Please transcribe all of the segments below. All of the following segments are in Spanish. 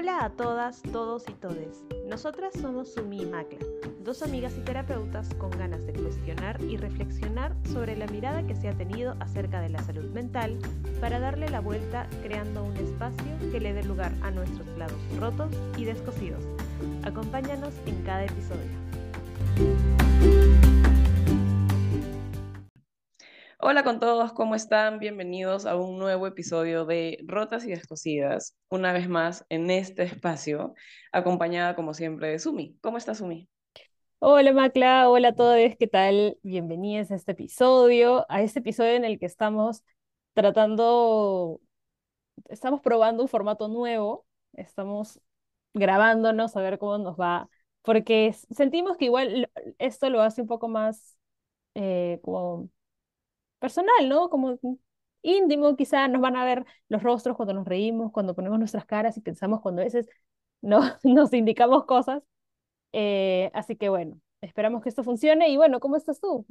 Hola a todas, todos y todes. Nosotras somos Sumi y Macla, dos amigas y terapeutas con ganas de cuestionar y reflexionar sobre la mirada que se ha tenido acerca de la salud mental para darle la vuelta creando un espacio que le dé lugar a nuestros lados rotos y descosidos. Acompáñanos en cada episodio. Hola con todos, ¿cómo están? Bienvenidos a un nuevo episodio de Rotas y Descosidas, una vez más en este espacio, acompañada como siempre de Sumi. ¿Cómo estás, Sumi? Hola Macla, hola a todos, ¿qué tal? Bienvenidos a este episodio, a este episodio en el que estamos tratando, estamos probando un formato nuevo, estamos grabándonos a ver cómo nos va, porque sentimos que igual esto lo hace un poco más eh, como personal, ¿no? Como íntimo, quizá nos van a ver los rostros cuando nos reímos, cuando ponemos nuestras caras y pensamos cuando a veces no, nos indicamos cosas. Eh, así que bueno, esperamos que esto funcione y bueno, ¿cómo estás tú?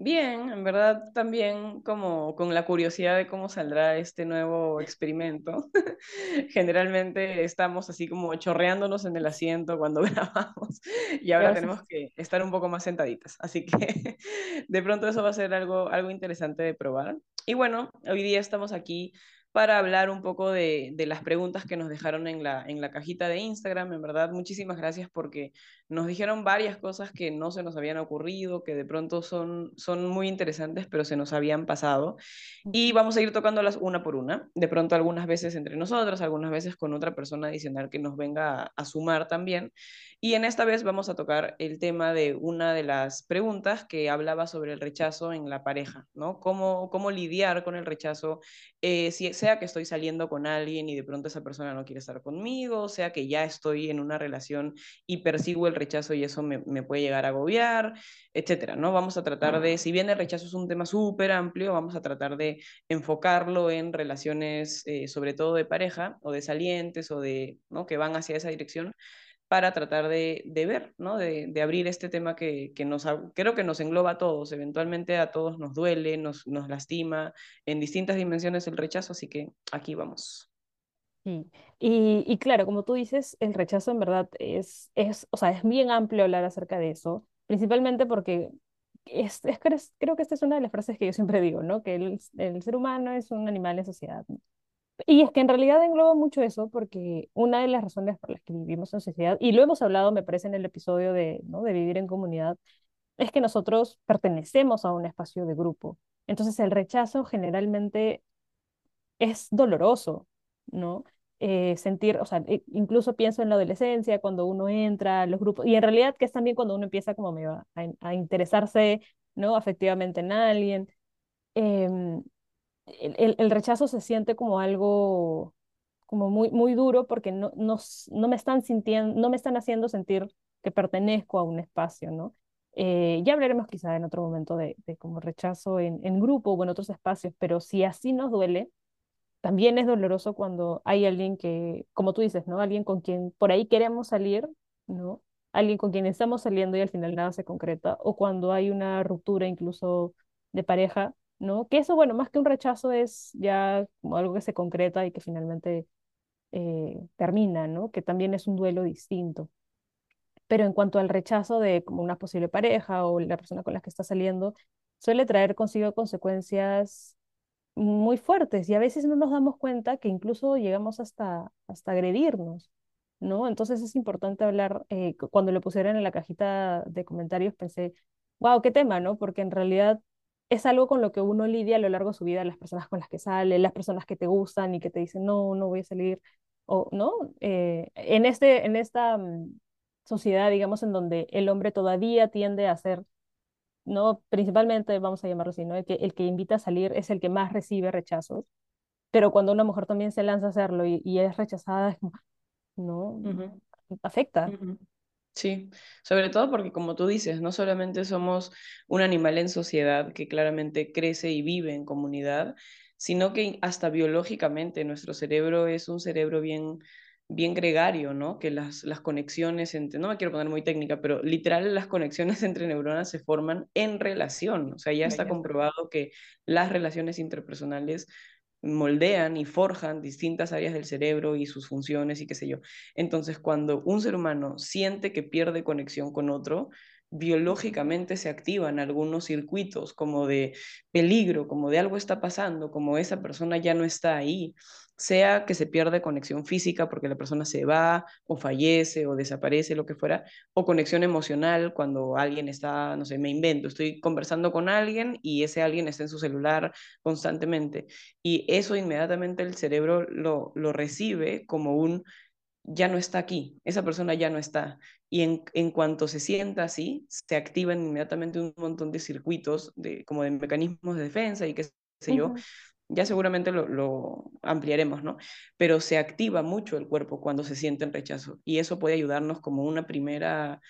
Bien, en verdad también como con la curiosidad de cómo saldrá este nuevo experimento. Generalmente estamos así como chorreándonos en el asiento cuando grabamos y ahora tenemos que estar un poco más sentaditas. Así que de pronto eso va a ser algo, algo interesante de probar. Y bueno, hoy día estamos aquí para hablar un poco de, las preguntas que nos dejaron en la, en la cajita de Instagram. En verdad, muchísimas gracias porque nos dijeron varias cosas que no se nos habían ocurrido, que de pronto son, son muy interesantes, pero se nos habían pasado. Y vamos a ir tocándolas una por una. De pronto algunas veces entre nosotros, algunas veces con otra persona adicional que nos venga a sumar también. Y en esta vez vamos a tocar el tema de una de las preguntas que hablaba sobre el rechazo en la pareja, ¿no? Cómo, cómo lidiar con el rechazo, eh, si, sea que estoy saliendo con alguien y de pronto esa persona no quiere estar conmigo, sea que ya estoy en una relación y persigo el rechazo y eso me, me puede llegar a agobiar, etcétera, ¿no? Vamos a tratar de, si bien el rechazo es un tema súper amplio, vamos a tratar de enfocarlo en relaciones, eh, sobre todo de pareja o de salientes o de, ¿no? Que van hacia esa dirección para tratar de, de ver, ¿no? De, de, abrir este tema que, que, nos, creo que nos engloba a todos, eventualmente a todos nos duele, nos, nos lastima en distintas dimensiones el rechazo, así que aquí vamos. Sí. Y, y, claro, como tú dices, el rechazo en verdad es, es, o sea, es bien amplio hablar acerca de eso, principalmente porque es, es, creo que esta es una de las frases que yo siempre digo, ¿no? Que el, el ser humano es un animal en sociedad. Y es que en realidad engloba mucho eso porque una de las razones por las que vivimos en sociedad, y lo hemos hablado, me parece, en el episodio de, ¿no? de vivir en comunidad, es que nosotros pertenecemos a un espacio de grupo. Entonces el rechazo generalmente es doloroso, ¿no? Eh, sentir, o sea, e, incluso pienso en la adolescencia, cuando uno entra a los grupos, y en realidad que es también cuando uno empieza como a, a interesarse, ¿no? Afectivamente en alguien. Eh, el, el, rechazo se siente como algo como muy, muy duro porque no, no, no, me están sintiendo, no me están haciendo sentir que pertenezco a un espacio, ¿no? Eh, ya hablaremos quizá en otro momento de, de como rechazo en, en grupo o en otros espacios, pero si así nos duele, también es doloroso cuando hay alguien que, como tú dices, ¿no? Alguien con quien por ahí queremos salir, ¿no? Alguien con quien estamos saliendo y al final nada se concreta, o cuando hay una ruptura incluso de pareja ¿no? Que eso, bueno, más que un rechazo es ya algo que se concreta y que finalmente eh, termina, ¿no? Que también es un duelo distinto. Pero en cuanto al rechazo de como una posible pareja o la persona con la que está saliendo, suele traer consigo consecuencias muy fuertes y a veces no nos damos cuenta que incluso llegamos hasta, hasta agredirnos, ¿no? Entonces es importante hablar, eh, cuando lo pusieron en la cajita de comentarios pensé, wow, qué tema, ¿no? Porque en realidad es algo con lo que uno lidia a lo largo de su vida, las personas con las que sale, las personas que te gustan y que te dicen, no, no voy a salir, o no, eh, en, este, en esta mm, sociedad, digamos, en donde el hombre todavía tiende a ser, no, principalmente, vamos a llamarlo así, ¿no? El que, el que invita a salir es el que más recibe rechazos, pero cuando una mujer también se lanza a hacerlo y, y es rechazada, es como, no, afecta. Sí, sobre todo porque como tú dices, no solamente somos un animal en sociedad que claramente crece y vive en comunidad, sino que hasta biológicamente nuestro cerebro es un cerebro bien, bien gregario, ¿no? Que las, las conexiones entre, no me quiero poner muy técnica, pero literal las conexiones entre neuronas se forman en relación, o sea, ya está comprobado que las relaciones interpersonales moldean y forjan distintas áreas del cerebro y sus funciones y qué sé yo. Entonces, cuando un ser humano siente que pierde conexión con otro, biológicamente se activan algunos circuitos como de peligro, como de algo está pasando, como esa persona ya no está ahí, sea que se pierde conexión física porque la persona se va o fallece o desaparece, lo que fuera, o conexión emocional cuando alguien está, no sé, me invento, estoy conversando con alguien y ese alguien está en su celular constantemente y eso inmediatamente el cerebro lo, lo recibe como un ya no está aquí, esa persona ya no está. Y en, en, cuanto se sienta así, se activan inmediatamente un montón de circuitos, de, como de mecanismos de defensa y qué sé yo. Ya seguramente lo, lo, ampliaremos, ¿no? Pero se activa mucho el cuerpo cuando se siente en rechazo. Y eso puede ayudarnos como una primera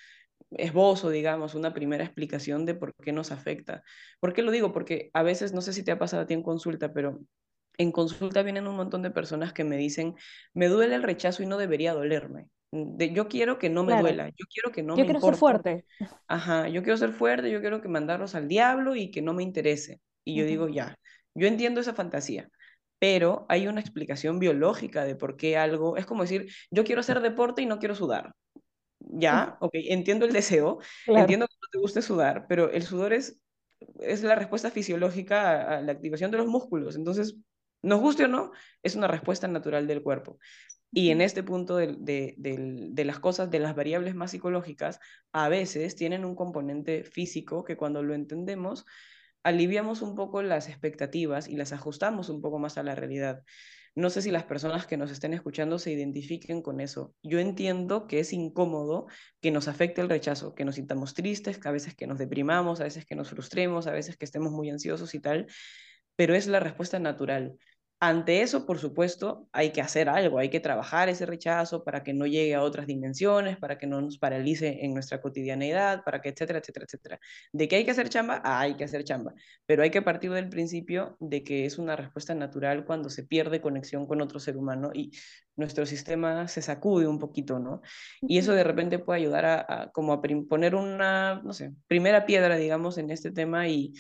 esbozo, digamos, una primera explicación de por qué nos afecta. ¿Por qué lo digo? Porque a veces, no sé si te ha pasado a ti en consulta, pero en consulta vienen un montón de personas que me dicen, me duele el rechazo y no debería dolerme. De, yo quiero que no me claro. duela, yo quiero que no yo me quiero importe. ser fuerte. Ajá, yo quiero ser fuerte, yo quiero que mandarlos al diablo y que no me interese. Y yo uh -huh. digo, ya, yo entiendo esa fantasía, pero hay una explicación biológica de por qué algo, es como decir, yo quiero hacer deporte y no quiero sudar. Ya, ok, entiendo el deseo, Claro. entiendo que no te guste sudar, pero el sudor es, es la respuesta fisiológica a, a la activación de los músculos. Entonces, nos guste o no, es una respuesta natural del cuerpo. Y en este punto de, de, de, de, las cosas, de las variables más psicológicas, a veces tienen un componente físico que cuando lo entendemos, aliviamos un poco las expectativas y las ajustamos un poco más a la realidad. No sé si las personas que nos estén escuchando se identifiquen con eso. Yo entiendo que es incómodo que nos afecte el rechazo, que nos sintamos tristes, que a veces que nos deprimamos, a veces que nos frustremos, a veces que estemos muy ansiosos y tal, pero es la respuesta natural. Ante eso, por supuesto, hay que hacer algo, hay que trabajar ese rechazo para que no llegue a otras dimensiones, para que no nos paralice en nuestra cotidianeidad, para que, etcétera, etcétera, etcétera. ¿De qué hay que hacer chamba? Ah, hay que hacer chamba, pero hay que partir del principio de que es una respuesta natural cuando se pierde conexión con otro ser humano y nuestro sistema se sacude un poquito, ¿no? Y eso de repente puede ayudar a, a como a poner una, no sé, primera piedra, digamos, en este tema y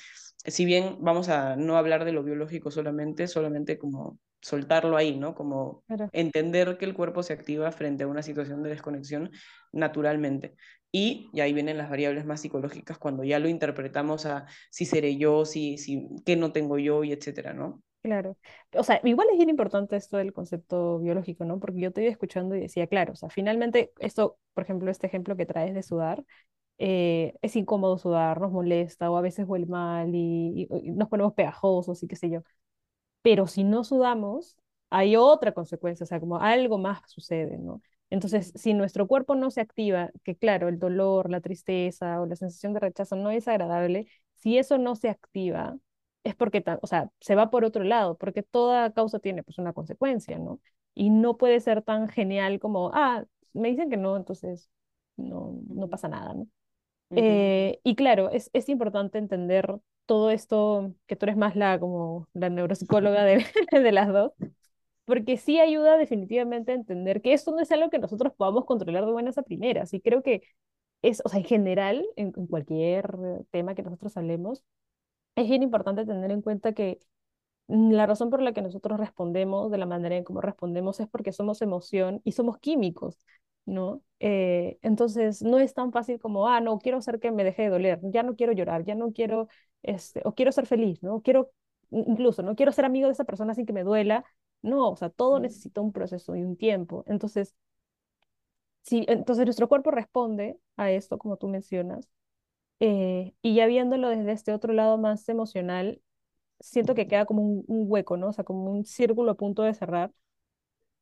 si bien vamos a no hablar de lo biológico solamente, solamente como soltarlo ahí, ¿no? Como entender que el cuerpo se activa frente a una situación de desconexión naturalmente. Y, y ahí vienen las variables más psicológicas cuando ya lo interpretamos a si seré yo, si, si, qué no tengo yo y etcétera, ¿no? Claro. O sea, igual es bien importante esto del concepto biológico, ¿no? Porque yo te iba escuchando y decía, claro, o sea, finalmente esto, por ejemplo, este ejemplo que traes de sudar, eh, es incómodo sudar, nos molesta o a veces huele mal y, y, y nos ponemos pegajosos y qué sé yo. Pero si no sudamos, hay otra consecuencia, o sea, como algo más sucede, ¿no? Entonces, si nuestro cuerpo no se activa, que claro, el dolor, la tristeza o la sensación de rechazo no es agradable, si eso no se activa, es porque, o sea, se va por otro lado, porque toda causa tiene pues una consecuencia, ¿no? Y no puede ser tan genial como, ah, me dicen que no, entonces no, no pasa nada, ¿no? Uh -huh. eh, y claro, es, es importante entender todo esto, que tú eres más la, como la neuropsicóloga de, de las dos, porque sí ayuda definitivamente a entender que esto no es algo que nosotros podamos controlar de buenas a primeras. Y creo que es, o sea, en general, en, en cualquier tema que nosotros hablemos, es bien importante tener en cuenta que la razón por la que nosotros respondemos de la manera en cómo respondemos es porque somos emoción y somos químicos, ¿no? Eh, entonces, no es tan fácil como, ah, no, quiero hacer que me deje de doler, ya no quiero llorar, ya no quiero, este, o quiero ser feliz, ¿no? Quiero, incluso, no quiero ser amigo de esa persona sin que me duela, no, o sea, todo necesita un proceso y un tiempo. Entonces, si, entonces nuestro cuerpo responde a esto, como tú mencionas, eh, y ya viéndolo desde este otro lado más emocional, siento que queda como un, un, hueco, ¿no? O sea, como un círculo a punto de cerrar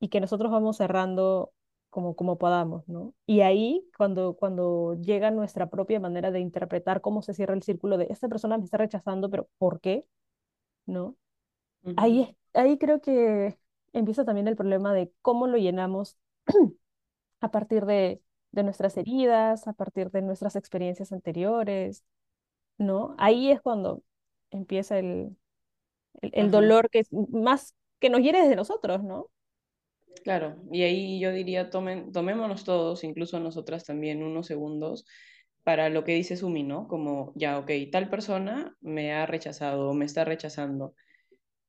y que nosotros vamos cerrando como, como podamos, ¿no? Y ahí, cuando, cuando llega nuestra propia manera de interpretar cómo se cierra el círculo de esta persona me está rechazando, pero ¿por qué? ¿No? Uh -huh. ahí, ahí creo que empieza también el problema de cómo lo llenamos a partir de, de nuestras heridas, a partir de nuestras experiencias anteriores, ¿no? Ahí es cuando empieza el, el, el dolor que es más que nos hiere desde nosotros, ¿no? Claro, y ahí yo diría, tomen, tomémonos todos, incluso nosotras también, unos segundos para lo que dice Sumi, ¿no? Como, ya, ok, tal persona me ha rechazado, me está rechazando.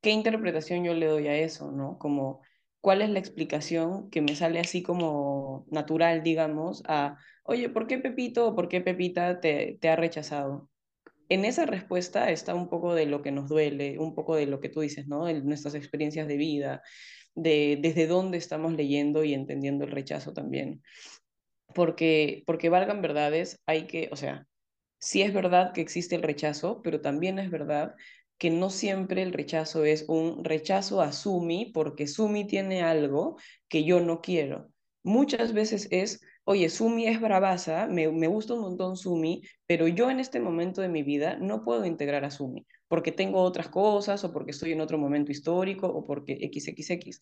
¿qué interpretación yo le doy a eso, no? Como, ¿cuál es la explicación que me sale así como natural, digamos, a, oye, ¿por qué Pepito o por qué Pepita te, te ha rechazado? En esa respuesta está un poco de lo que nos duele, un poco de lo que tú dices, ¿no? De nuestras experiencias de vida, de desde dónde estamos leyendo y entendiendo el rechazo también. Porque, porque valgan verdades, hay que, o sea, sí es verdad que existe el rechazo, pero también es verdad que no siempre el rechazo es un rechazo a Sumi porque Sumi tiene algo que yo no quiero. Muchas veces es, oye, Sumi es bravaza, me, me gusta un montón Sumi, pero yo en este momento de mi vida no puedo integrar a Sumi porque tengo otras cosas o porque estoy en otro momento histórico o porque XXX.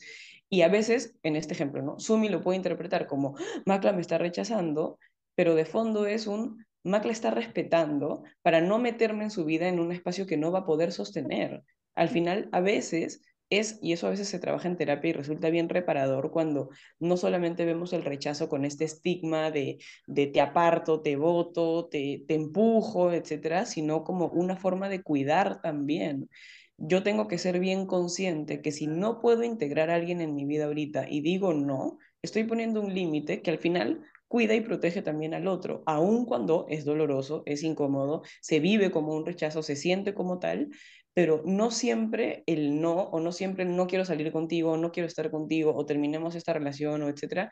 Y a veces, en este ejemplo, ¿no? Sumi lo puede interpretar como, Macla me está rechazando, pero de fondo es un, Mac la está respetando para no meterme en su vida en un espacio que no va a poder sostener. Al final, a veces es, y eso a veces se trabaja en terapia y resulta bien reparador cuando no solamente vemos el rechazo con este estigma de, de te aparto, te voto, te, te empujo, etcétera, sino como una forma de cuidar también. Yo tengo que ser bien consciente que si no puedo integrar a alguien en mi vida ahorita y digo no, estoy poniendo un límite que al final cuida y protege también al otro, aun cuando es doloroso, es incómodo, se vive como un rechazo, se siente como tal, pero no siempre el no o no siempre no quiero salir contigo, no quiero estar contigo o terminemos esta relación o etcétera,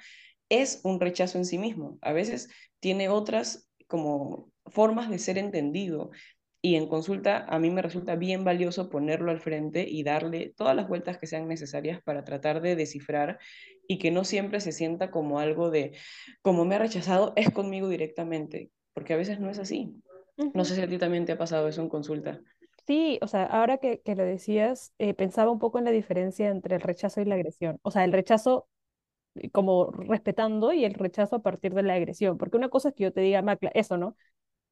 es un rechazo en sí mismo. A veces tiene otras como formas de ser entendido y en consulta a mí me resulta bien valioso ponerlo al frente y darle todas las vueltas que sean necesarias para tratar de descifrar y que no siempre se sienta como algo de, como me ha rechazado, es conmigo directamente, porque a veces no es así. No sé si a ti también te ha pasado eso en consulta. Sí, o sea, ahora que, que lo decías, eh, pensaba un poco en la diferencia entre el rechazo y la agresión. O sea, el rechazo eh, como respetando y el rechazo a partir de la agresión. Porque una cosa es que yo te diga, Macla, eso, ¿no?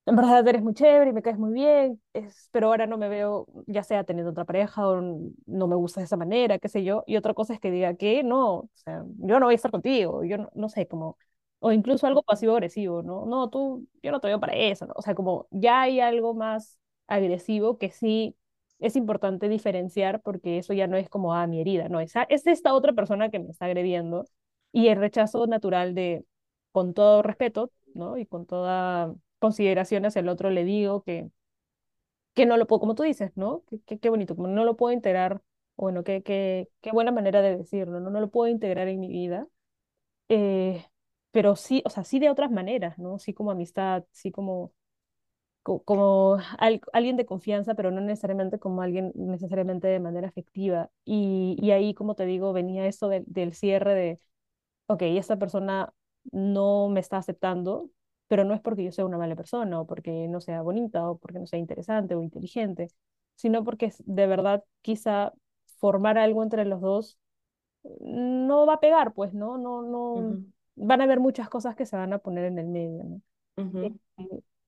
en verdad eres muy chévere y me caes muy bien, es, pero ahora no me veo, ya sea teniendo otra pareja o no me gusta de esa manera, qué sé yo. Y otra cosa es que diga que no, o sea, yo no voy a estar contigo, yo no, no sé, como, o incluso algo pasivo-agresivo, ¿no? No, tú, yo no te veo para eso, ¿no? O sea, como ya hay algo más agresivo que sí es importante diferenciar porque eso ya no es como, ah, mi herida, no, es, es esta otra persona que me está agrediendo y el rechazo natural de, con todo respeto, ¿no? Y con toda consideración hacia el otro le digo que, que no lo puedo, como tú dices, ¿no? Qué, bonito, como no lo puedo integrar, bueno, qué, qué, qué buena manera de decirlo, ¿no? No lo puedo integrar en mi vida, eh, pero sí, o sea, sí de otras maneras, ¿no? Sí como amistad, sí como, como, alguien de confianza, pero no necesariamente como alguien necesariamente de manera afectiva. Y, y ahí, como te digo, venía esto del cierre de, ok, esta persona no me está aceptando, pero no es porque yo sea una mala persona o porque no sea bonita o porque no sea interesante o inteligente, sino porque de verdad quizá formar algo entre los dos no va a pegar, pues, ¿no? No, no, van a haber muchas cosas que se van a poner en el medio, ¿no? Eh,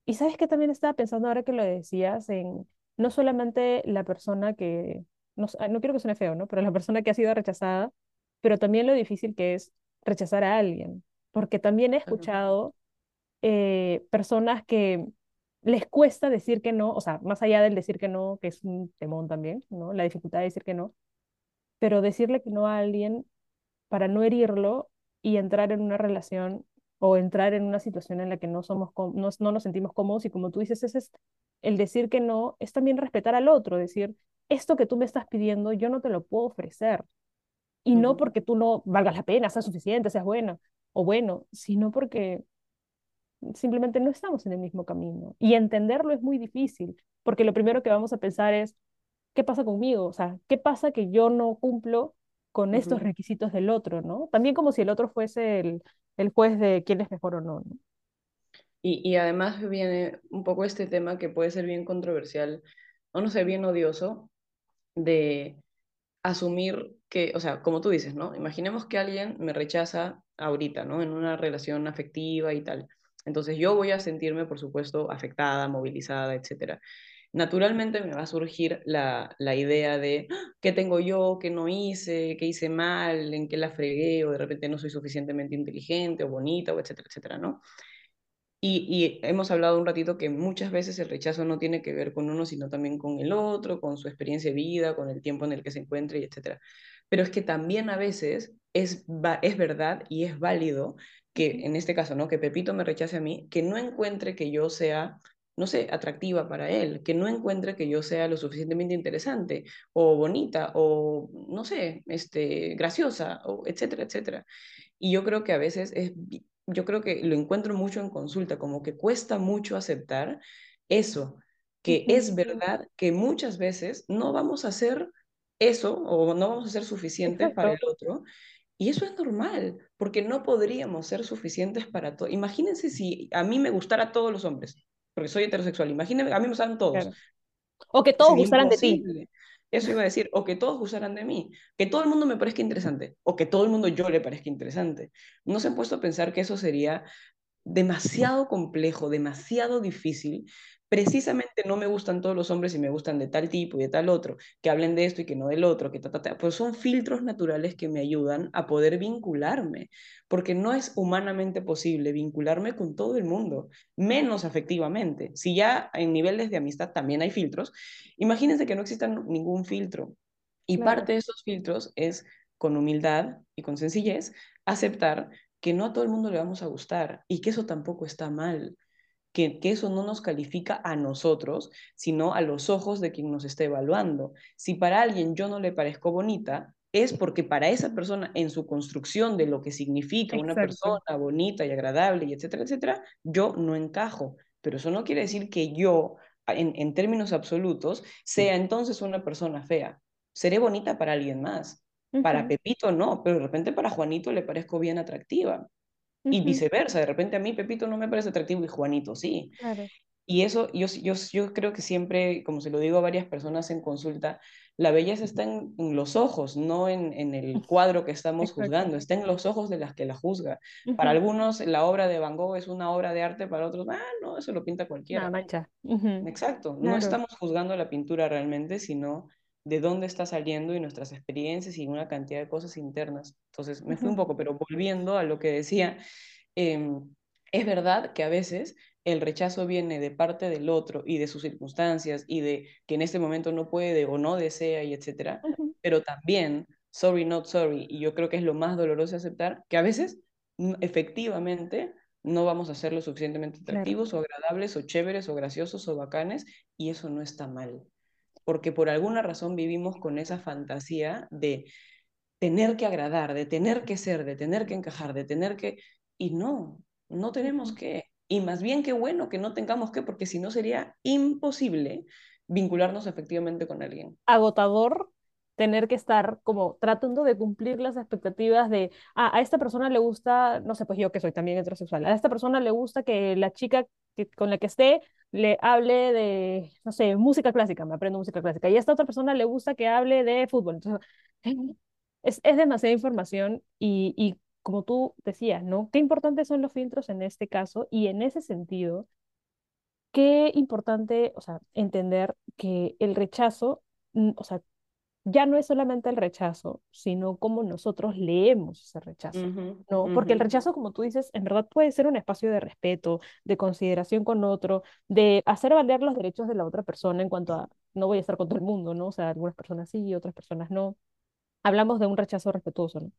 y sabes que también estaba pensando ahora que lo decías en no solamente la persona que, no, no quiero que suene feo, ¿no? Pero la persona que ha sido rechazada, pero también lo difícil que es rechazar a alguien, porque también he escuchado eh, personas que les cuesta decir que no, o sea, más allá del decir que no, que es un temón también, ¿no? La dificultad de decir que no, pero decirle que no a alguien para no herirlo y entrar en una relación o entrar en una situación en la que no, somos no, no nos sentimos cómodos y como tú dices, ese es el decir que no, es también respetar al otro, decir, esto que tú me estás pidiendo, yo no te lo puedo ofrecer. Y no porque tú no valgas la pena, seas suficiente, seas buena o bueno, sino porque simplemente no estamos en el mismo camino. Y entenderlo es muy difícil, porque lo primero que vamos a pensar es, ¿qué pasa conmigo? O sea, ¿qué pasa que yo no cumplo con estos requisitos del otro, ¿no? También como si el otro fuese el, el juez de quién es mejor o no, ¿no? Y, y además viene un poco este tema que puede ser bien controversial, o no sé, bien odioso, de asumir que, o sea, como tú dices, ¿no? Imaginemos que alguien me rechaza ahorita, ¿no? En una relación afectiva y tal. Entonces yo voy a sentirme, por supuesto, afectada, movilizada, etc. Naturalmente me va a surgir la, la idea de ¡Ah! qué tengo yo, qué no hice, qué hice mal, en qué la fregué, o de repente no soy suficientemente inteligente o bonita, o etcétera, etcétera, ¿no? Y, y hemos hablado un ratito que muchas veces el rechazo no tiene que ver con uno, sino también con el otro, con su experiencia de vida, con el tiempo en el que se encuentre, y etcétera. Pero es que también a veces es, es verdad y es válido que, en este caso, ¿no? Que Pepito me rechace a mí, que no encuentre que yo sea no sé, atractiva para él, que no encuentre que yo sea lo suficientemente interesante o bonita o, no sé, este, graciosa, o etcétera, etcétera. Y yo creo que a veces es, yo creo que lo encuentro mucho en consulta, como que cuesta mucho aceptar eso, que es verdad que muchas veces no vamos a hacer eso o no vamos a ser suficientes para el otro. Y eso es normal, porque no podríamos ser suficientes para todo. Imagínense si a mí me gustara todos los hombres, porque soy heterosexual. Imagínense, a mí me gustan todos. claro. O que todos gustaran de ti. Eso iba a decir, o que todos gustaran de mí, que todo el mundo me parezca interesante, o que todo el mundo yo le parezca interesante. No se han puesto a pensar que eso sería demasiado complejo, demasiado difícil. Precisamente no me gustan todos los hombres y me gustan de tal tipo y de tal otro, que hablen de esto y que no del otro, que ta, ta, ta. Pues son filtros naturales que me ayudan a poder vincularme, porque no es humanamente posible vincularme con todo el mundo, menos afectivamente. Si ya en niveles de amistad también hay filtros, imagínense que no existan ningún filtro. Y Claro. parte de esos filtros es con humildad y con sencillez aceptar que no a todo el mundo le vamos a gustar y que eso tampoco está mal, que, que eso no nos califica a nosotros, sino a los ojos de quien nos está evaluando. Si para alguien yo no le parezco bonita, es porque para esa persona en su construcción de lo que significa una persona bonita y agradable y etcétera, etcétera, yo no encajo. Pero eso no quiere decir que yo, en, en términos absolutos, sea entonces una persona fea. Seré bonita para alguien más. Para Pepito no, pero de repente para Juanito le parezco bien atractiva. Y viceversa, de repente a mí Pepito no me parece atractivo y Juanito sí. Claro. Y eso, yo, yo, yo creo que siempre, como se lo digo a varias personas en consulta, la belleza está en, en los ojos, no en, en el cuadro que estamos Exacto. juzgando, está en los ojos de las que la juzga. Para algunos la obra de Van Gogh es una obra de arte, para otros, ah, no, eso lo pinta cualquiera. mancha. Exacto, no estamos juzgando la pintura realmente, sino de dónde está saliendo y nuestras experiencias y una cantidad de cosas internas. Entonces, me fui un poco, pero volviendo a lo que decía, eh, es verdad que a veces el rechazo viene de parte del otro y de sus circunstancias y de que en este momento no puede o no desea y etcétera, pero también, sorry, not sorry, y yo creo que es lo más doloroso aceptar, que a veces mm, efectivamente no vamos a ser lo suficientemente Claro. atractivos o agradables o chéveres o graciosos o bacanes y eso no está mal, porque por alguna razón vivimos con esa fantasía de tener que agradar, de tener que ser, de tener que encajar, de tener que... Y no, no tenemos que. Y más bien qué bueno que no tengamos que, porque si no sería imposible vincularnos efectivamente con alguien. agotador tener que estar como tratando de cumplir las expectativas de, ah, a esta persona le gusta, no sé, pues yo que soy también heterosexual, a esta persona le gusta que la chica que, con la que esté le hable de, no sé, música clásica, me aprendo música clásica, y a esta otra persona le gusta que hable de fútbol. Entonces, es, es demasiada información y, y como tú decías, ¿no? Qué importantes son los filtros en este caso y en ese sentido, qué importante, o sea, entender que el rechazo, mm, o sea, ya no es solamente el rechazo, sino cómo nosotros leemos ese rechazo, ¿no? Porque el rechazo, como tú dices, en verdad puede ser un espacio de respeto, de consideración con otro, de hacer valer los derechos de la otra persona en cuanto a, no voy a estar con todo el mundo, ¿no? O sea, algunas personas sí, otras personas no. Hablamos de un rechazo respetuoso, ¿no?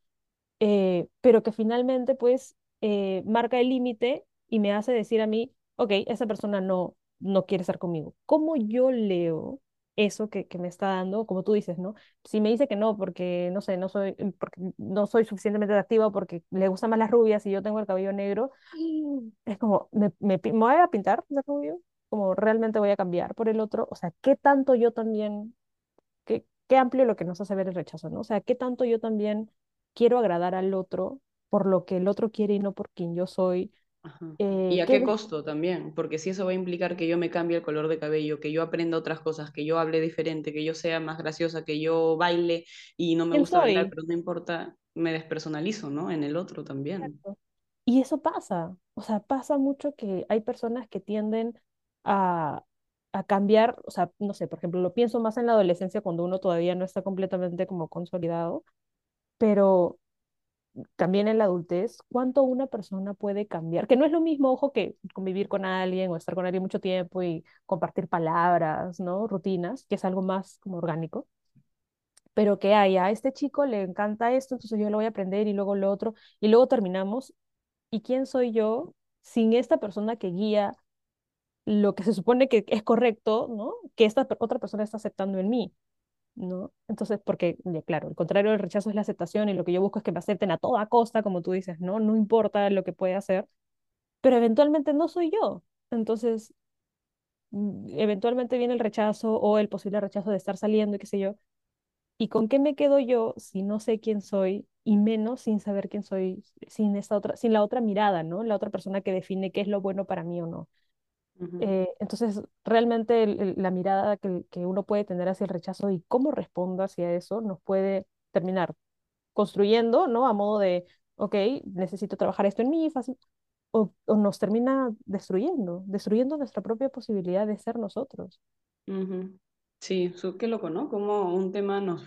eh, pero que finalmente pues eh, marca el límite y me hace decir a mí, ok, esa persona no, no quiere estar conmigo. ¿Cómo yo leo eso que, que me está dando? Como tú dices, ¿no? Si me dice que no, porque no sé, no soy, mm, porque no soy suficientemente atractiva, porque le gustan más las rubias y yo tengo el cabello negro, es como, ¿me, me, voy a pintar de rubio? Como realmente voy a cambiar por el otro, o sea, ¿qué tanto yo también qué, qué amplio lo que nos hace ver el rechazo, ¿no? O sea, qué tanto yo también quiero agradar al otro por lo que el otro quiere y no por quien yo soy. Ajá. ¿Y Eh, a qué qué costo también? Porque si eso va a implicar que yo me cambie el color de cabello, que yo aprenda otras cosas, que yo hable diferente, que yo sea más graciosa, que yo baile y no me ¿Quién gusta bailar, soy? pero no importa, me despersonalizo, ¿no? En el otro también. Exacto. Y eso pasa, o sea, pasa mucho que hay personas que tienden a, a cambiar, o sea, no sé, por ejemplo, lo pienso más en la adolescencia cuando uno todavía no está completamente como consolidado, pero también en la adultez, cuánto una persona puede cambiar, que no es lo mismo, ojo, que convivir con alguien o estar con alguien mucho tiempo y compartir palabras, ¿no? Rutinas, que es algo más como orgánico, pero que haya, a este chico le encanta esto, entonces yo lo voy a aprender y luego lo otro, y luego terminamos, ¿y quién soy yo sin esta persona que guía lo que se supone que es correcto, ¿no? Que esta otra persona está aceptando en mí. ¿No? Entonces, porque, claro, el contrario del rechazo es la aceptación y lo que yo busco es que me acepten a toda costa, como tú dices, ¿no? No importa lo que pueda hacer, pero eventualmente no soy yo. Entonces, mm, eventualmente viene el rechazo o el posible rechazo de estar saliendo y qué sé yo. ¿Y con qué me quedo yo si no sé quién soy y menos sin saber quién soy, sin esta otra, sin la otra mirada, ¿no? La otra persona que define qué es lo bueno para mí o no. Eh, entonces, realmente la mirada que, que, uno puede tener hacia el rechazo y cómo responda hacia eso nos puede terminar construyendo, ¿no? A modo de, ok, necesito trabajar esto en mí, fácil, o, o nos termina destruyendo, destruyendo nuestra propia posibilidad de ser nosotros. Sí, qué loco, ¿no? Como un tema nos,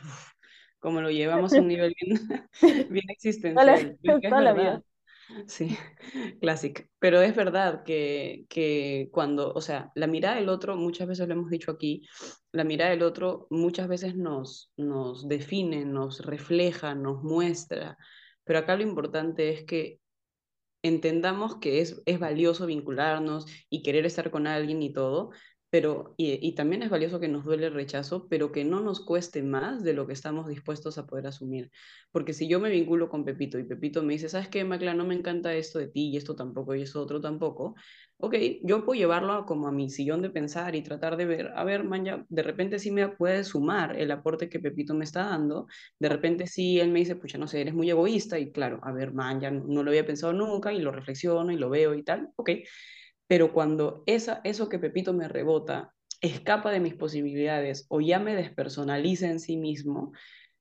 como lo llevamos a un nivel bien, bien existencial. Toda la vida. Sí, clásico. Pero es verdad que, que cuando, o sea, la mirada del otro, muchas veces lo hemos dicho aquí, la mirada del otro muchas veces nos, nos define, nos refleja, nos muestra. Pero acá lo importante es que entendamos que es, es valioso vincularnos y querer estar con alguien y todo, pero y, también es valioso que nos duele el rechazo, pero que no nos cueste más de lo que estamos dispuestos a poder asumir. Porque si yo me vinculo con Pepito y Pepito me dice, ¿sabes qué, Macla? No me encanta esto de ti y esto tampoco y esto otro tampoco. Ok, yo puedo llevarlo como a mi sillón de pensar y tratar de ver, a ver, man, de repente sí me puede sumar el aporte que Pepito me está dando. De repente sí él me dice, pucha, no sé, eres muy egoísta y claro, a ver, man, ya no, no lo había pensado nunca y lo reflexiono y lo veo y tal. Ok, pero cuando esa, eso que Pepito me rebota escapa de mis posibilidades o ya me despersonaliza en sí mismo,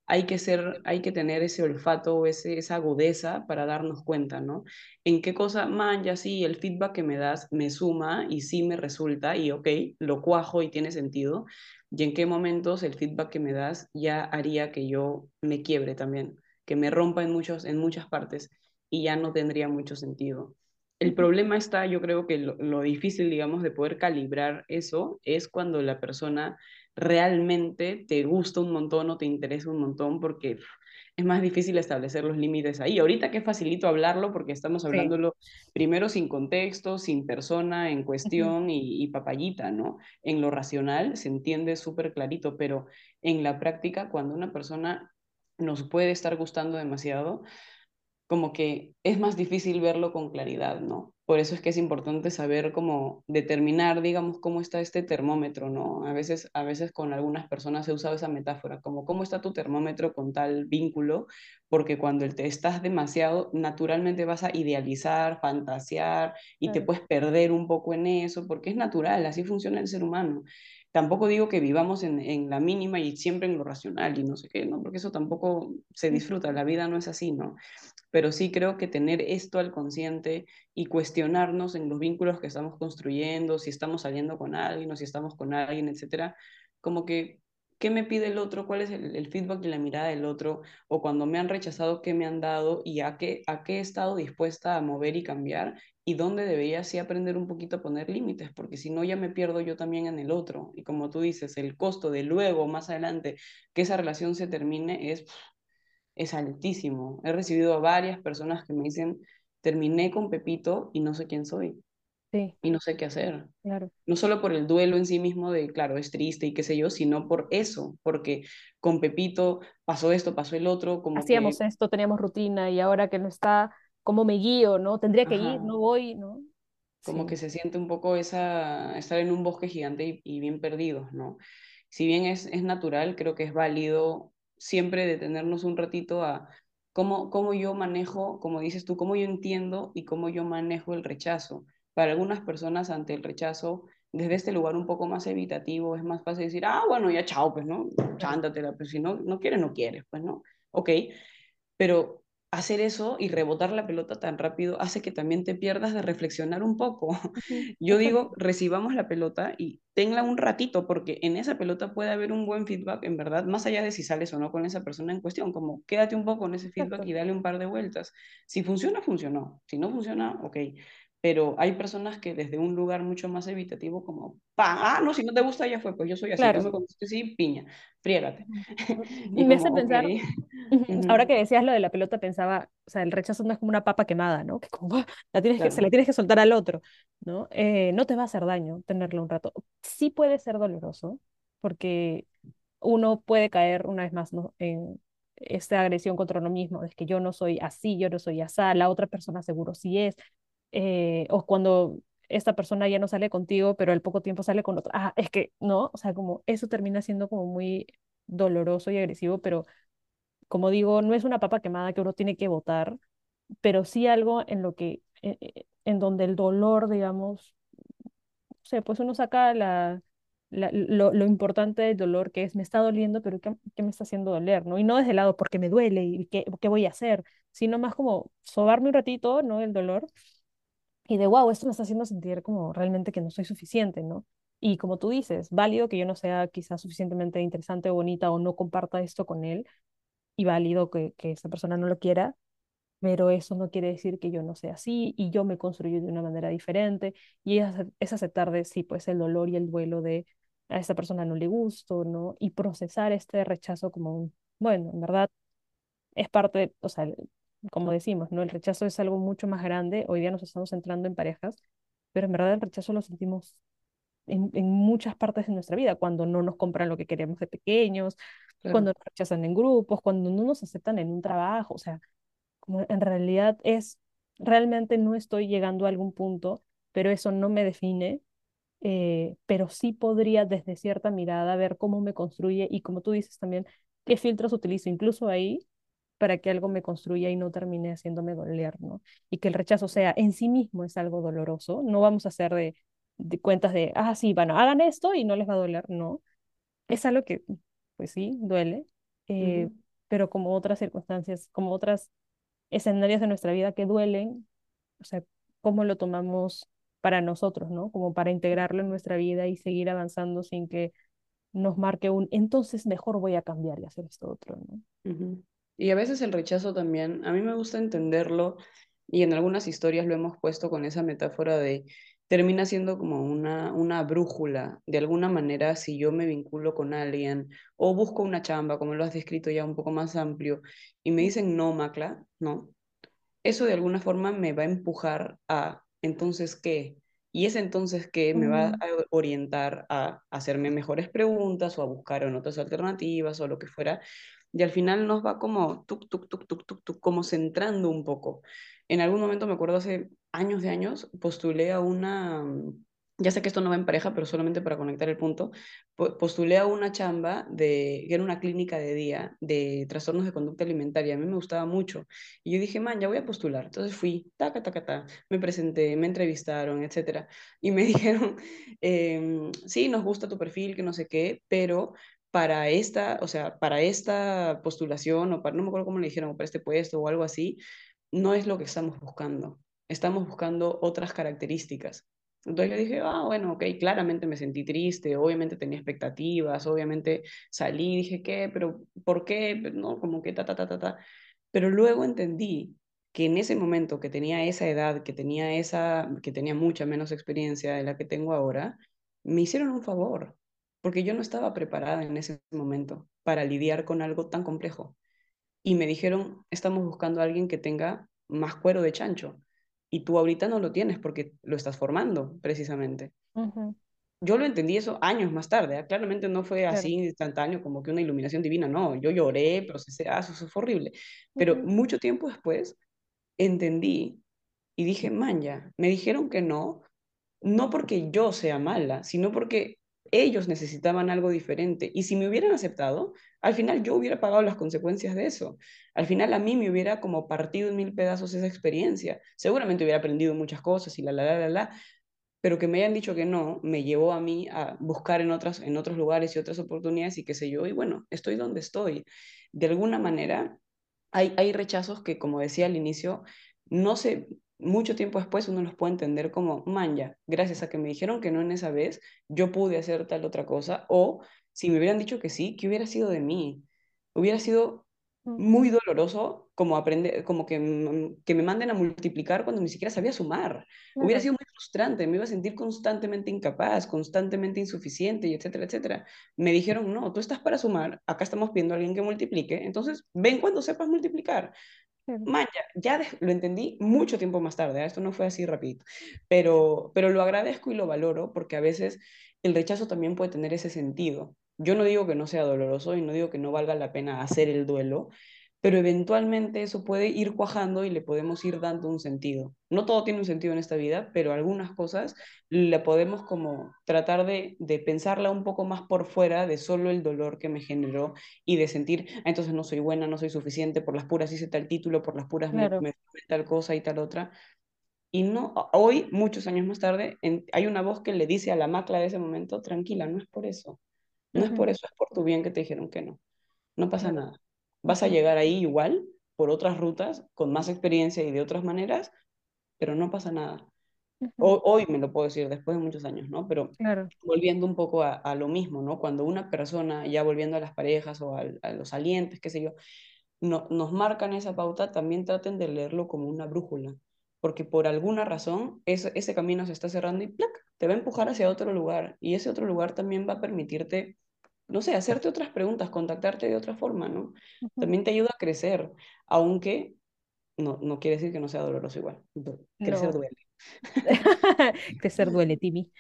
hay que, ser, hay que tener ese olfato o ese, esa agudeza para darnos cuenta, ¿no? En qué cosa, man, ya sí, el feedback que me das me suma y sí me resulta y ok, lo cuajo y tiene sentido, y en qué momentos el feedback que me das ya haría que yo me quiebre también, que me rompa en, muchos, en muchas partes y ya no tendría mucho sentido. El problema está, yo creo que lo, difícil, digamos, de poder calibrar eso es cuando la persona realmente te gusta un montón o te interesa un montón porque es más difícil establecer los límites ahí. Ahorita que facilito hablarlo porque estamos hablándolo primero sin contexto, sin persona en cuestión y, y, papayita, ¿no? En lo racional se entiende súper clarito, pero en la práctica, cuando una persona nos puede estar gustando demasiado, como que es más difícil verlo con claridad, ¿no? Por eso es que es importante saber cómo determinar, digamos, cómo está este termómetro, ¿no? A veces, a veces con algunas personas he usado esa metáfora, como cómo está tu termómetro con tal vínculo, porque cuando te estás demasiado, naturalmente vas a idealizar, fantasear y te puedes perder un poco en eso, porque es natural, así funciona el ser humano. Tampoco digo que vivamos en, en la mínima y siempre en lo racional y no sé qué, ¿no? Porque eso tampoco se disfruta, la vida no es así, ¿no? Pero sí creo que tener esto al consciente y cuestionarnos en los vínculos que estamos construyendo, si estamos saliendo con alguien o si estamos con alguien, etcétera, como que qué me pide el otro, cuál es el, feedback y la mirada del otro, o cuando me han rechazado, qué me han dado y a qué, a qué he estado dispuesta a mover y cambiar y dónde debería sí aprender un poquito a poner límites, porque si no ya me pierdo yo también en el otro. Y como tú dices, el costo de luego, más adelante, que esa relación se termine es es altísimo. He recibido a varias personas que me dicen, terminé con Pepito y no sé quién soy. Sí. Y no sé qué hacer. Claro. No solo por el duelo en sí mismo de, claro, es triste y qué sé yo, sino por eso, porque con Pepito pasó esto, pasó el otro. Como Hacíamos esto, teníamos rutina y ahora que no está, ¿cómo me guío? ¿No? Tendría que ir, no voy, ¿no? Como que se siente un poco esa, estar en un bosque gigante y, y bien perdidos, ¿no? Si bien es, es natural, creo que es válido siempre detenernos un ratito a cómo, cómo yo manejo, como dices tú, cómo yo entiendo y cómo yo manejo el rechazo. Para algunas personas ante el rechazo, desde este lugar un poco más evitativo, es más fácil decir, ah, bueno, ya chao, pues, ¿no? Chántatela, pues si no, no quieres, no quieres, pues, ¿no? Ok, pero hacer eso y rebotar la pelota tan rápido hace que también te pierdas de reflexionar un poco. Yo digo, recibamos la pelota y tenla un ratito, porque en esa pelota puede haber un buen feedback, en verdad, más allá de si sales o no con esa persona en cuestión, como quédate un poco en ese feedback exacto. y dale un par de vueltas. Si funciona, funcionó. Si no funciona, ok. Pero hay personas que desde un lugar mucho más evitativo, como, pa, ah, no, si no te gusta, ya fue, pues yo soy así, Claro. me conociste así, piña, friégate. Y Me hace pensar, ahora que decías lo de la pelota, pensaba, o sea, el rechazo no es como una papa quemada, ¿no? Que como la tienes que, se la tienes que soltar al otro, ¿no? Eh, no te va a hacer daño tenerlo un rato. Sí puede ser doloroso, porque uno puede caer una vez más, ¿no? en esta agresión contra uno mismo, es que yo no soy así, yo no soy asá, la otra persona seguro sí es, eh, o cuando esta persona ya no sale contigo, pero al poco tiempo sale con otra, ah, es que no, o sea, como eso termina siendo como muy doloroso y agresivo, pero como digo, no es una papa quemada que uno tiene que botar, pero sí algo en lo que, eh, eh, en donde el dolor, digamos, o sea, pues uno saca la, la- lo, lo importante del dolor, que es, me está doliendo, pero ¿qué, qué me está haciendo doler? ¿no? Y no desde el lado porque me duele y qué, qué voy a hacer, sino más como sobarme un ratito, ¿no? El dolor y de, wow, esto me está haciendo sentir como realmente que no soy suficiente, ¿no? Y como tú dices, válido que yo no sea quizás suficientemente interesante o bonita o no comparta esto con él, y válido que, que esa persona no lo quiera, pero eso no quiere decir que yo no sea así y yo me construyo de una manera diferente y es, es aceptar de sí, pues el dolor y el duelo de a esta persona no le gusto, ¿no? Y procesar este rechazo como un, bueno, en verdad es parte, o sea, como decimos, ¿no? El rechazo es algo mucho más grande, hoy día nos estamos centrando en parejas, pero en verdad el rechazo lo sentimos en, en muchas partes de nuestra vida, cuando no nos compran lo que queríamos de pequeños, cuando nos rechazan en grupos, cuando no nos aceptan en un trabajo, o sea, como en realidad es, realmente no estoy llegando a algún punto, pero eso no me define, eh, pero sí podría desde cierta mirada ver cómo me construye y como tú dices también, qué filtros utilizo. Incluso ahí para que algo me construya y no termine haciéndome doler, ¿no? Y que el rechazo sea en sí mismo es algo doloroso, no vamos a hacer de, de cuentas de, ah, sí, bueno, hagan esto y no les va a doler, no, es algo que, pues sí, duele, eh, pero como otras circunstancias, como otras escenarios de nuestra vida que duelen, o sea, cómo lo tomamos para nosotros, ¿no? Como para integrarlo en nuestra vida y seguir avanzando sin que nos marque un, entonces mejor voy a cambiar y hacer esto otro, ¿no? ujú. Y a veces el rechazo también, a mí me gusta entenderlo y en algunas historias lo hemos puesto con esa metáfora de termina siendo como una, una brújula. De alguna manera, si yo me vinculo con alguien o busco una chamba, como lo has descrito ya un poco más amplio, y me dicen no, Macla, ¿no? eso de alguna forma me va a empujar a entonces qué. Y ese entonces qué me va a orientar a hacerme mejores preguntas o a buscar en otras alternativas o lo que fuera. Y al final nos va como tuk, tuk, tuk, tuk, tuk, tuk, como centrando un poco. En algún momento me acuerdo hace años de años, postulé a una, ya sé que esto no va en pareja, pero solamente para conectar el punto, po- postulé a una chamba de, que era una clínica de día de trastornos de conducta alimentaria. A mí me gustaba mucho. Y yo dije, man, ya voy a postular. Entonces fui, taca, taca, ta, me presenté, me entrevistaron, etcétera. Y me dijeron, em, sí, nos gusta tu perfil, que no sé qué, pero para esta, o sea, para esta postulación, o para, no me acuerdo cómo le dijeron, para este puesto o algo así, no es lo que estamos buscando. Estamos buscando otras características. Entonces yo dije, ah, bueno, ok, claramente me sentí triste, obviamente tenía expectativas, obviamente salí, dije, ¿qué? ¿Pero por qué? No, como que ta, ta, ta, ta, ta. Pero luego entendí que en ese momento que tenía esa edad, que tenía esa, que tenía mucha menos experiencia de la que tengo ahora, me hicieron un favor, porque yo no estaba preparada en ese momento para lidiar con algo tan complejo. Y me dijeron, estamos buscando a alguien que tenga más cuero de chancho. Y tú ahorita no lo tienes porque lo estás formando, precisamente. Yo lo entendí eso años más tarde, ¿ah? Claramente no fue claro. así instantáneo como que una iluminación divina, no, yo lloré, procesé, ah, eso, eso fue horrible, pero mucho tiempo después entendí y dije, man, ya, me dijeron que no, no porque yo sea mala, sino porque ellos necesitaban algo diferente. Y si me hubieran aceptado, al final yo hubiera pagado las consecuencias de eso. Al final a mí me hubiera como partido en mil pedazos esa experiencia. Seguramente hubiera aprendido muchas cosas y la, la, la, la, la, pero que me hayan dicho que no, me llevó a mí a buscar en, otras, en otros lugares y otras oportunidades y qué sé yo, y bueno, estoy donde estoy. De alguna manera, hay, hay rechazos que, como decía al inicio, no sé, mucho tiempo después uno los puede entender como, man, ya, gracias a que me dijeron que no en esa vez, yo pude hacer tal otra cosa, o si me hubieran dicho que sí, ¿qué hubiera sido de mí? Hubiera sido muy doloroso como aprender, como que, que me manden a multiplicar cuando ni siquiera sabía sumar. Hubiera sido muy frustrante, me iba a sentir constantemente incapaz, constantemente insuficiente y etcétera, etcétera. Me dijeron, no, tú estás para sumar, acá estamos pidiendo a alguien que multiplique, entonces ven cuando sepas multiplicar. Man, ya, lo entendí mucho tiempo más tarde, ¿eh? esto no fue así rapidito, pero, pero lo agradezco y lo valoro porque a veces el rechazo también puede tener ese sentido. Yo no digo que no sea doloroso y no digo que no valga la pena hacer el duelo, pero eventualmente eso puede ir cuajando y le podemos ir dando un sentido. No todo tiene un sentido en esta vida, pero algunas cosas le podemos como tratar de, de pensarla un poco más por fuera de solo el dolor que me generó y de sentir, "Ah, entonces no soy buena, no soy suficiente, por las puras hice tal título, por las puras me, claro, me tomé tal cosa y tal otra. Y no, hoy, muchos años más tarde, en- hay una voz que le dice a la macla de ese momento, tranquila, no es por eso, no es por eso, es por tu bien que te dijeron que no, no pasa nada. Vas a llegar ahí igual, por otras rutas, con más experiencia y de otras maneras, pero no pasa nada. Hoy me lo puedo decir después de muchos años, ¿no? Pero claro, volviendo un poco a, a lo mismo, ¿no? Cuando una persona, ya volviendo a las parejas o a, los salientes, qué sé yo, no, nos marcan esa pauta, también traten de leerlo como una brújula, porque por alguna razón ese, ese camino se está cerrando y ¡plac! te va a empujar hacia otro lugar, y ese otro lugar también va a permitirte, no sé, hacerte otras preguntas, contactarte de otra forma, ¿no? También te ayuda a crecer, aunque no, no quiere decir que no sea doloroso igual, crecer no. duele. Crecer duele, Timmy.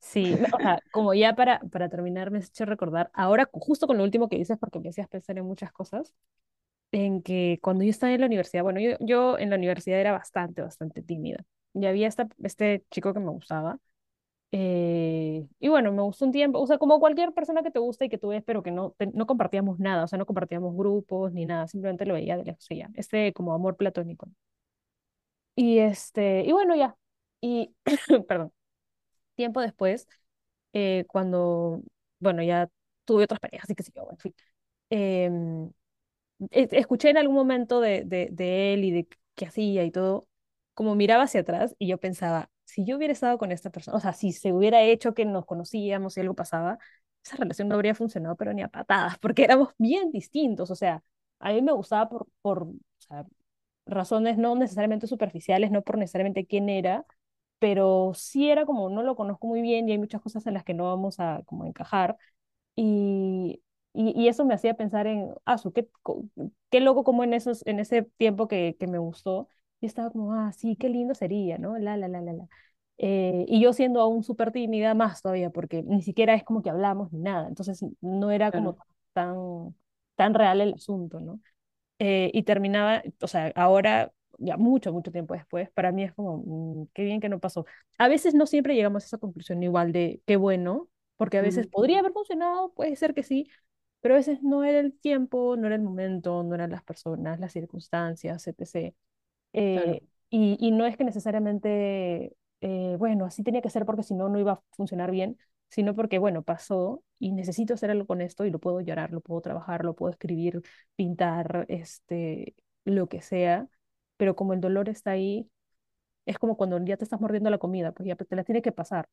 Sí, o sea, como ya para, para terminar, me has hecho recordar, ahora justo con lo último que dices, porque me hacías pensar en muchas cosas, en que cuando yo estaba en la universidad, bueno, yo, yo en la universidad era bastante, bastante tímida. Y había esta, este chico que me gustaba. Eh, y bueno, me gustó un tiempo, o sea, como cualquier persona que te gusta y que tú ves, pero que no, te- no compartíamos nada, o sea, no compartíamos grupos ni nada, simplemente lo veía de lejos ya, este como amor platónico. Y este, y bueno, ya. Y, perdón, tiempo después eh, cuando, bueno, ya tuve otras parejas, así que sí, yo, en fin. em, e- escuché en algún momento de, de, de él y de qué hacía y todo, como miraba hacia atrás y yo pensaba, si yo hubiera estado con esta persona, o sea, si se hubiera hecho que nos conocíamos y algo pasaba, esa relación no habría funcionado, pero ni a patadas, porque éramos bien distintos, o sea, a mí me gustaba por, por, o sea, razones no necesariamente superficiales, no por necesariamente quién era, pero sí era como no lo conozco muy bien y hay muchas cosas en las que no vamos a como encajar y, y, y eso me hacía pensar en, ah, su, qué, qué loco como en esos en ese tiempo que, que me gustó, yo estaba como, ah, sí, qué lindo sería, ¿no? La, la, la, la, la. Eh, y yo siendo aún súper tímida más todavía, porque ni siquiera es como que hablamos ni nada, entonces no era como Claro. tan, tan real el asunto, ¿no? eh, y terminaba, o sea, ahora, ya mucho, mucho tiempo después, para mí es como, mm, qué bien que no pasó. A veces no siempre llegamos a esa conclusión igual de qué bueno, porque a veces Ujú, podría haber funcionado, puede ser que sí, pero a veces no era el tiempo, no era el momento, no eran las personas, las circunstancias, etc. Claro. Eh, y, y no es que necesariamente, eh, bueno, así tenía que ser porque si no, no iba a funcionar bien, sino porque, bueno, pasó y necesito hacer algo con esto y lo puedo llorar, lo puedo trabajar, lo puedo escribir, pintar, este, lo que sea, pero como el dolor está ahí, es como cuando ya te estás mordiendo la comida, pues ya te la tiene que pasar,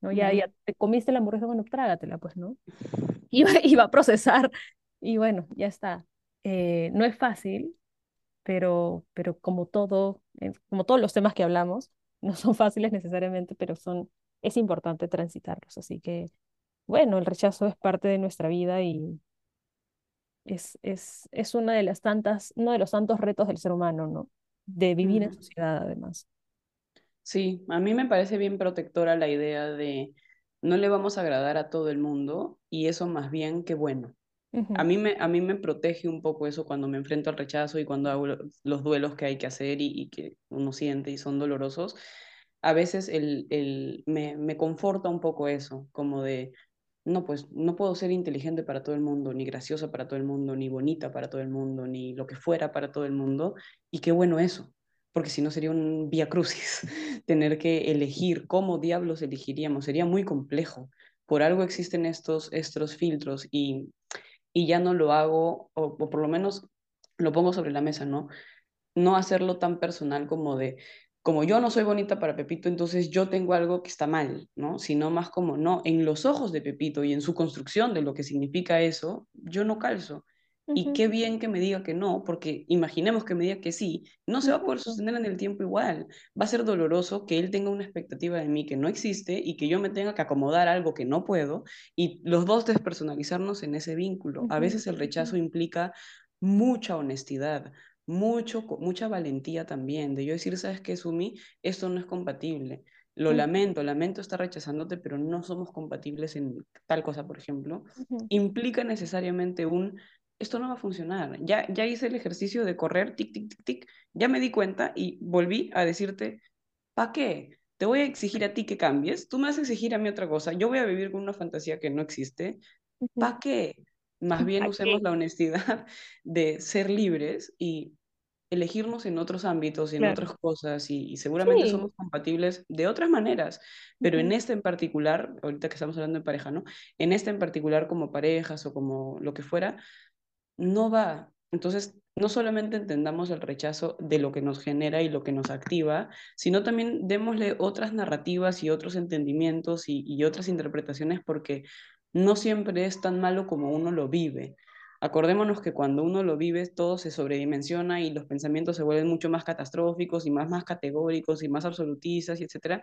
¿no? Ya, ya te comiste la hamburguesa, bueno, trágatela, pues, ¿no? Y va, y va a procesar y bueno, ya está. Eh, no es fácil, pero, pero como todo, eh, como todos los temas que hablamos, no son fáciles necesariamente, pero son, es importante transitarlos. Así que, bueno, el rechazo es parte de nuestra vida y es, es, es una de las tantas, uno de los tantos retos del ser humano, ¿no? De vivir en sociedad, además. Sí, a mí me parece bien protectora la idea de no le vamos a agradar a todo el mundo y eso más bien que bueno. A mí me, a mí me protege un poco eso cuando me enfrento al rechazo y cuando hago lo- los duelos que hay que hacer y, y que uno siente y son dolorosos. A veces el, el, me, me conforta un poco eso, como de, no, pues no puedo ser inteligente para todo el mundo, ni graciosa para todo el mundo, ni bonita para todo el mundo, ni lo que fuera para todo el mundo. Y qué bueno eso, porque si no sería un vía crucis tener que elegir cómo diablos elegiríamos, sería muy complejo. Por algo existen estos, estos filtros y, y ya no lo hago, o, por lo menos lo pongo sobre la mesa, ¿no? No hacerlo tan personal como de, como yo no soy bonita para Pepito, entonces yo tengo algo que está mal, ¿no? Sino más como, no, en los ojos de Pepito y en su construcción de lo que significa eso, yo no calzo. Y qué bien que me diga que no, porque imaginemos que me diga que sí, no se va a poder sostener en el tiempo igual. Va a ser doloroso que él tenga una expectativa de mí que no existe y que yo me tenga que acomodar algo que no puedo y los dos despersonalizarnos en ese vínculo. A veces el rechazo implica mucha honestidad, mucho, mucha valentía también, de yo decir, ¿sabes qué, Sumi? Esto no es compatible. Lo lamento, lamento estar rechazándote, pero no somos compatibles en tal cosa, por ejemplo. Implica necesariamente un, esto no va a funcionar. Ya, ya hice el ejercicio de correr, tic, tic, tic, tic, ya me di cuenta y volví a decirte, ¿para qué? Te voy a exigir a ti que cambies, tú me vas a exigir a mí otra cosa, yo voy a vivir con una fantasía que no existe. ¿para qué? Más bien ¿Para usemos qué? la honestidad de ser libres y elegirnos en otros ámbitos y en Claro. otras cosas y, y seguramente Sí. somos compatibles de otras maneras, pero en este en particular, ahorita que estamos hablando de pareja, ¿no? En este en particular como parejas o como lo que fuera, no va. Entonces, no solamente entendamos el rechazo de lo que nos genera y lo que nos activa, sino también démosle otras narrativas y otros entendimientos y, y otras interpretaciones porque no siempre es tan malo como uno lo vive. Acordémonos que cuando uno lo vive todo se sobredimensiona y los pensamientos se vuelven mucho más catastróficos y más, más categóricos y más absolutistas, y etcétera.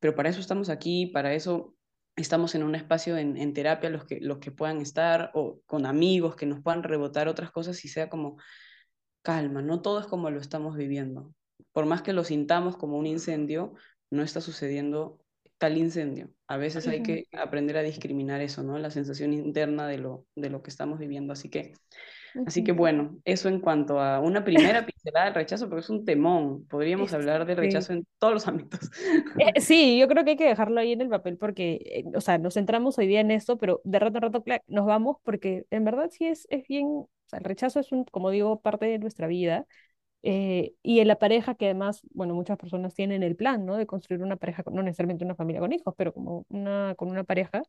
Pero para eso estamos aquí, para eso estamos en un espacio en, en terapia los que, los que puedan estar o con amigos que nos puedan rebotar otras cosas y sea como calma, no todo es como lo estamos viviendo. Por más que lo sintamos como un incendio, no está sucediendo tal incendio. A veces hay que aprender a discriminar eso, ¿no? La sensación interna de lo, de lo que estamos viviendo. Así que, así que bueno, eso en cuanto a una primera pincelada del rechazo, porque es un temón. Podríamos hablar de Sí. rechazo en todos los ámbitos. Eh, sí, yo creo que hay que dejarlo ahí en el papel porque, eh, o sea, nos centramos hoy día en esto, pero de rato a rato clac, nos vamos porque en verdad sí es, es bien, o sea, el rechazo es un, como digo, parte de nuestra vida eh, y en la pareja que además, bueno, muchas personas tienen el plan, ¿no? De construir una pareja, no necesariamente una familia con hijos, pero como una, con una pareja.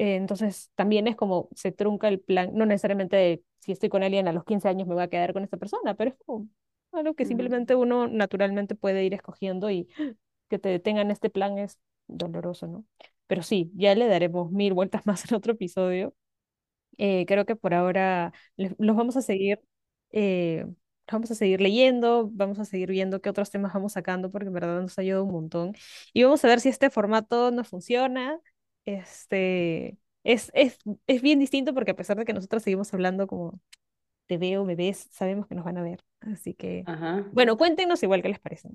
Eh, entonces también es como se trunca el plan, no necesariamente de, si estoy con alguien a los 15 años me voy a quedar con esta persona, pero es como algo que simplemente uno naturalmente puede ir escogiendo y que te detengan este plan es doloroso, ¿no? Pero sí, ya le daremos mil vueltas más en otro episodio. Eh, creo que por ahora los vamos a seguir, eh, vamos a seguir leyendo, vamos a seguir viendo qué otros temas vamos sacando, porque en verdad nos ha ayudado un montón. Y vamos a ver si este formato nos funciona. Este, es, es, es bien distinto porque a pesar de que nosotros seguimos hablando como te veo, me ves, sabemos que nos van a ver. Así que, Ajá. bueno, cuéntenos igual qué les parece.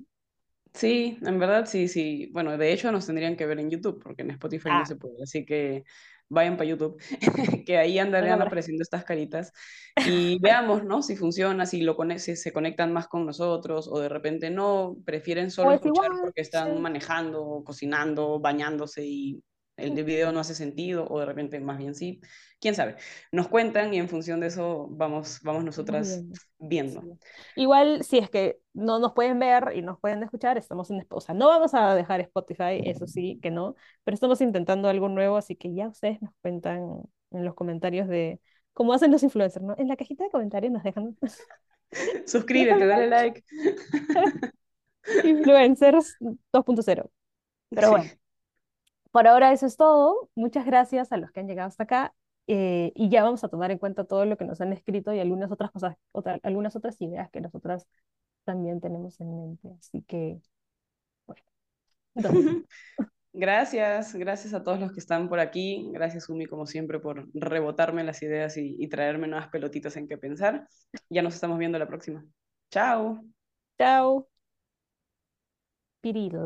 Sí, en verdad sí, sí. Bueno, de hecho nos tendrían que ver en YouTube porque en Spotify no Ah, se puede. Así que vayan para YouTube, que ahí andarán apareciendo estas caritas y veamos, ¿no? Si funciona, si lo cone- si se conectan más con nosotros o de repente no, prefieren solo Pues escuchar igual, porque sí. están manejando, cocinando, bañándose y el de video no hace sentido o de repente más bien sí. Quién sabe. Nos cuentan y en función de eso vamos, vamos nosotras viendo. Sí. Igual, si es que no nos pueden ver y nos pueden escuchar, estamos en, o sea, no vamos a dejar Spotify, eso sí, que no, pero estamos intentando algo nuevo, así que ya ustedes nos cuentan en los comentarios de cómo hacen los influencers, ¿no? En la cajita de comentarios nos dejan, Suscríbete, dale like, influencers 2.0. Pero bueno. Por ahora eso es todo. Muchas gracias a los que han llegado hasta acá. eh, y ya vamos a tomar en cuenta todo lo que nos han escrito y algunas otras cosas, otra- algunas otras ideas que nosotras también tenemos en mente. Así que, bueno, entonces, Gracias, gracias a todos los que están por aquí. Gracias, Umi, como siempre, por rebotarme las ideas y, y traerme nuevas pelotitas en que pensar. Ya nos estamos viendo la próxima. Chao. chao. Pirilo.